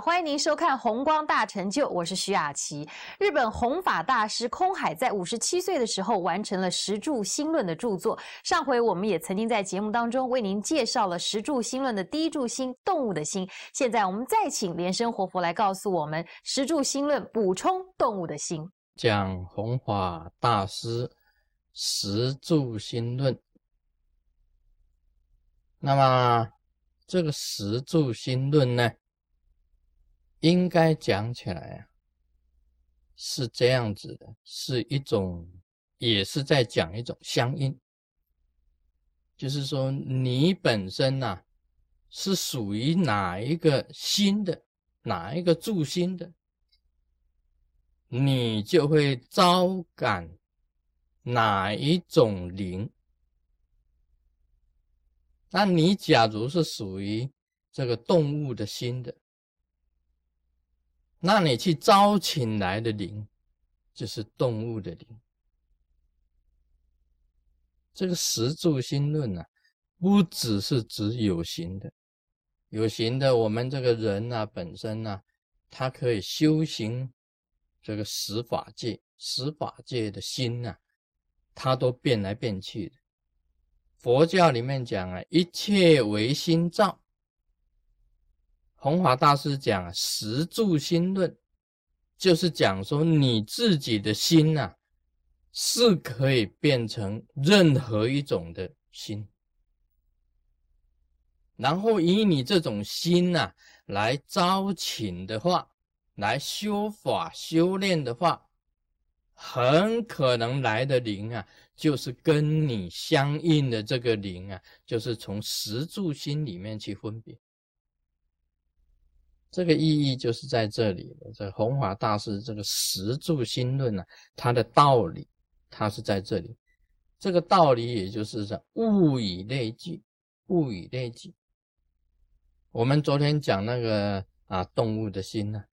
欢迎您收看《红光大成就》，我是徐雅琪。日本弘法大师空海在五十七岁的时候完成了《十柱心论》的著作。上回我们也曾经在节目当中为您介绍了《十柱心论》的第一柱心——动物的心。现在我们再请莲生活佛来告诉我们《十柱心论》补充动物的心。讲弘法大师《十柱心论》，那么这个《十柱心论》呢？应该讲起来啊，是这样子的，是一种，也是在讲一种相应，就是说你本身呐，是属于哪一个心的，哪一个助心的，你就会招感哪一种灵。那你假如是属于这个动物的心的。那你去招请来的灵，就是动物的灵。这个十住心论呢，不只是指有形的，有形的我们这个人呢本身呢，他可以修行这个十法界，十法界的心呢，它都变来变去的。佛教里面讲啊，一切唯心造。弘法大师讲十住心论，就是讲说你自己的心呐，是可以变成任何一种的心，然后以你这种心呐来招请的话，来修法修炼的话，很可能来的灵啊，就是跟你相应的这个灵啊，就是从十住心里面去分别。这个意义就是在这里了。这弘法大师这个十住心论呢，它的道理，它是在这里。这个道理也就是说，物以类聚，物以类聚。我们昨天讲那个啊，动物的心呢，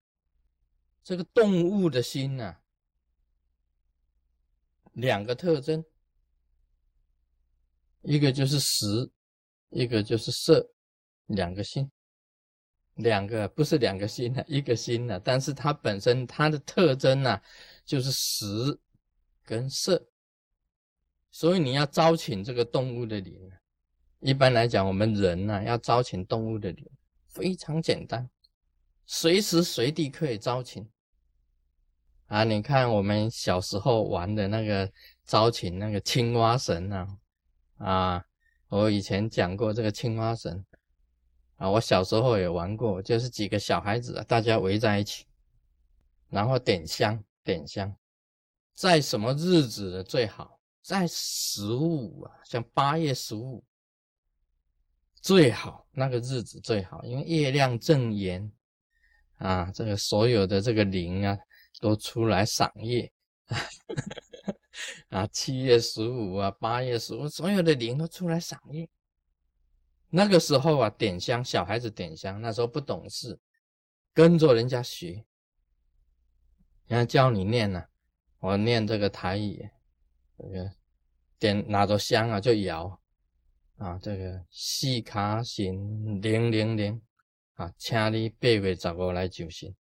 这个动物的心呢，两个特征，一个就是实，一个就是色，两个心。两个不是两个心的，一个心的，但是它本身它的特征呢，就是实跟色，所以你要招请这个动物的灵。一般来讲，我们人呢要招请动物的灵，非常简单，随时随地可以招请。啊，你看我们小时候玩的那个招请那个青蛙神啊，啊，我以前讲过这个青蛙神。啊，我小时候也玩过，就是几个小孩子，大家围在一起，然后点香，点香，在什么日子最好？在十五啊，像八月十五最好，那个日子最好，因为月亮正圆啊，这个所有的这个灵啊都出来赏月 啊，七月十五啊，八月十五，所有的灵都出来赏月。那个时候啊，点香，小孩子点香，那时候不懂事，跟着人家学，人家教你念呢，我念这个台语，这个点拿着香啊就摇，啊，这个四卡神零零零啊，请你八月十五来就行，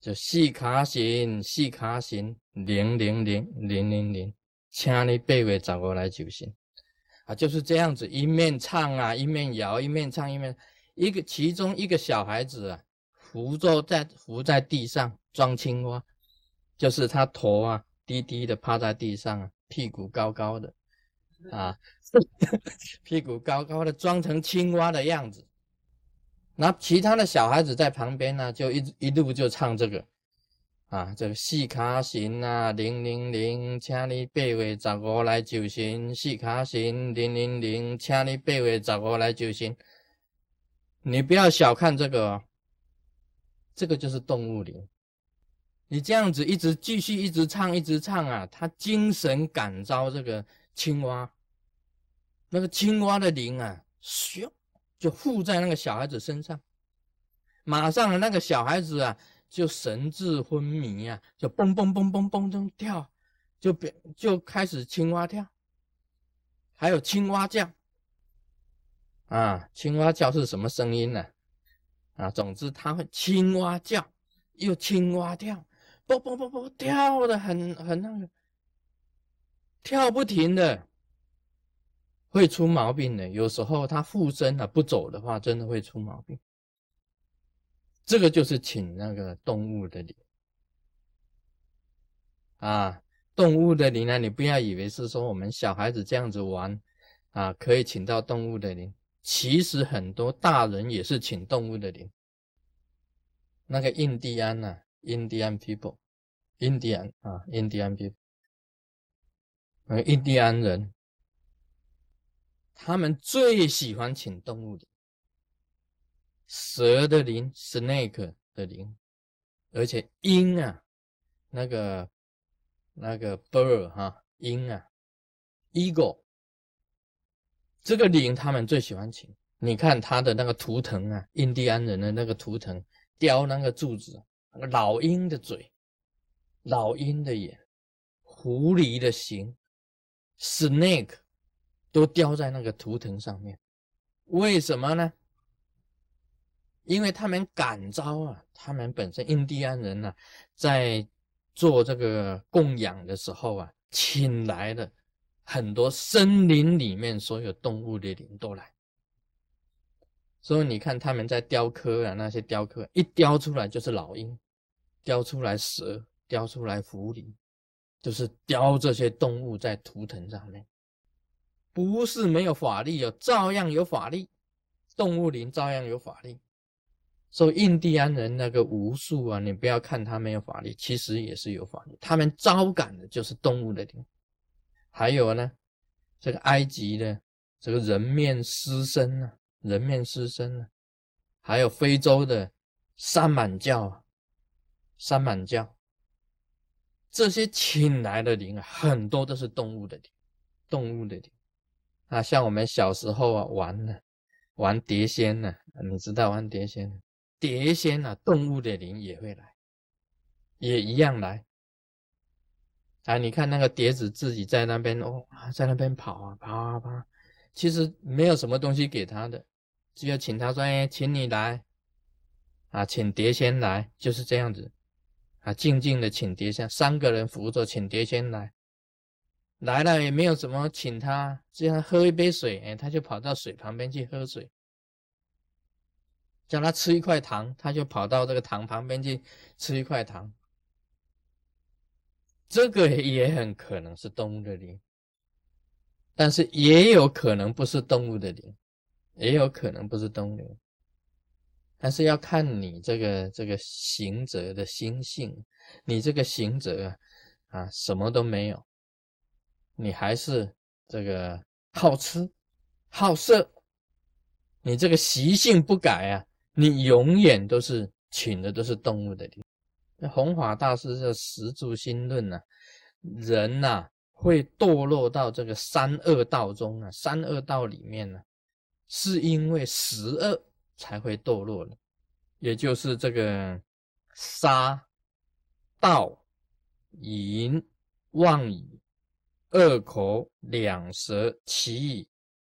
就四卡神四卡神零零零零零零，请你八月十五来就行。啊，就是这样子，一面唱啊，一面摇，一面唱一面，一个其中一个小孩子啊，扶坐在扶在地上装青蛙，就是他头啊低低的趴在地上，屁股高高的，啊，屁股高高的装成青蛙的样子，那其他的小孩子在旁边呢，就一一路就唱这个。啊，这个四卡神啊，零零零，请你八月十五来就神。四卡神，零零零，请你八月十五来就神。你不要小看这个哦，这个就是动物灵。你这样子一直继续一直唱一直唱啊，他精神感召这个青蛙，那个青蛙的灵啊，咻就附在那个小孩子身上，马上那个小孩子啊。就神志昏迷呀，就蹦蹦蹦蹦蹦蹦跳，就变就开始青蛙跳，还有青蛙叫，啊，青蛙叫是什么声音呢？啊，总之它会青蛙叫，又青蛙跳，蹦蹦蹦蹦跳的很很那个，跳不停的，会出毛病的。有时候它附身啊不走的话，真的会出毛病。这个就是请那个动物的灵啊，动物的灵呢，你不要以为是说我们小孩子这样子玩啊，可以请到动物的灵。其实很多大人也是请动物的灵。那个印第安呐，印第安 people，印第安啊，印第安 people，印第安人，他们最喜欢请动物的，蛇的灵，snake 的灵，而且鹰啊，那个那个 bird 哈，鹰啊，eagle。这个灵他们最喜欢请，你看他的那个图腾啊，印第安人的那个图腾，雕那个柱子，那个老鹰的嘴，老鹰的眼，狐狸的形，snake 都雕在那个图腾上面。为什么呢？因为他们感召啊，他们本身印第安人呢，在做这个供养的时候啊，请来的。很多森林里面所有动物的灵都来，所以你看他们在雕刻啊，那些雕刻一雕出来就是老鹰，雕出来蛇，雕出来狐狸，就是雕这些动物在图腾上面，不是没有法力哦，照样有法力，动物灵照样有法力。说印第安人那个巫术啊，你不要看他没有法力，其实也是有法力，他们招感的就是动物的灵。还有呢，这个埃及的这个人面狮身啊，人面狮身啊，还有非洲的三满教啊，三满教，这些请来的灵啊，很多都是动物的灵，动物的灵。啊，像我们小时候啊玩呢，玩碟仙呢，你知道玩碟仙，碟仙啊，动物的灵也会来，也一样来。啊，你看那个碟子自己在那边哦，在那边跑啊跑啊跑，其实没有什么东西给他的，只有请他说：“哎，请你来。啊，请碟仙来，就是这样子。啊，静静的请碟仙，三个人扶着请碟仙来，来了也没有什么请他，只要喝一杯水，哎，他就跑到水旁边去喝水，叫他吃一块糖，他就跑到这个糖旁边去吃一块糖。”这个也很可能是动物的灵，但是也有可能不是动物的灵，也有可能不是动物，但是要看你这个这个行者的心性，你这个行者啊，什么都没有，你还是这个好吃好色，你这个习性不改啊，你永远都是请的都是动物的灵。那弘法大师这十住心论呢，人呐会堕落到这个三恶道中啊，三恶道里面呢，是因为十恶才会堕落的，也就是这个杀、盗、淫、妄语、恶口、两舌、绮语、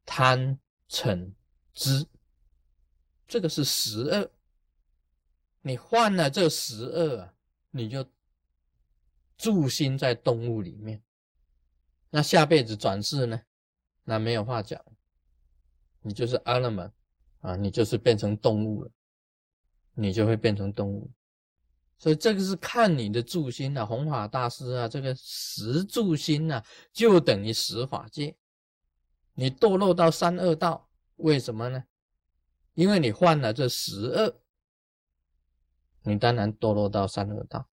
贪、嗔、痴，这个是十恶。你犯了这十恶啊！你就住心在动物里面，那下辈子转世呢？那没有话讲，你就是阿拉曼啊，你就是变成动物了，你就会变成动物。所以这个是看你的住心啊，弘法大师啊，这个十住心啊，就等于十法界。你堕落到三恶道，为什么呢？因为你犯了这十恶。你当然堕落到三恶道，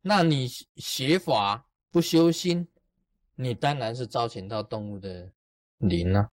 那你学法不修心，你当然是招请到动物的灵了。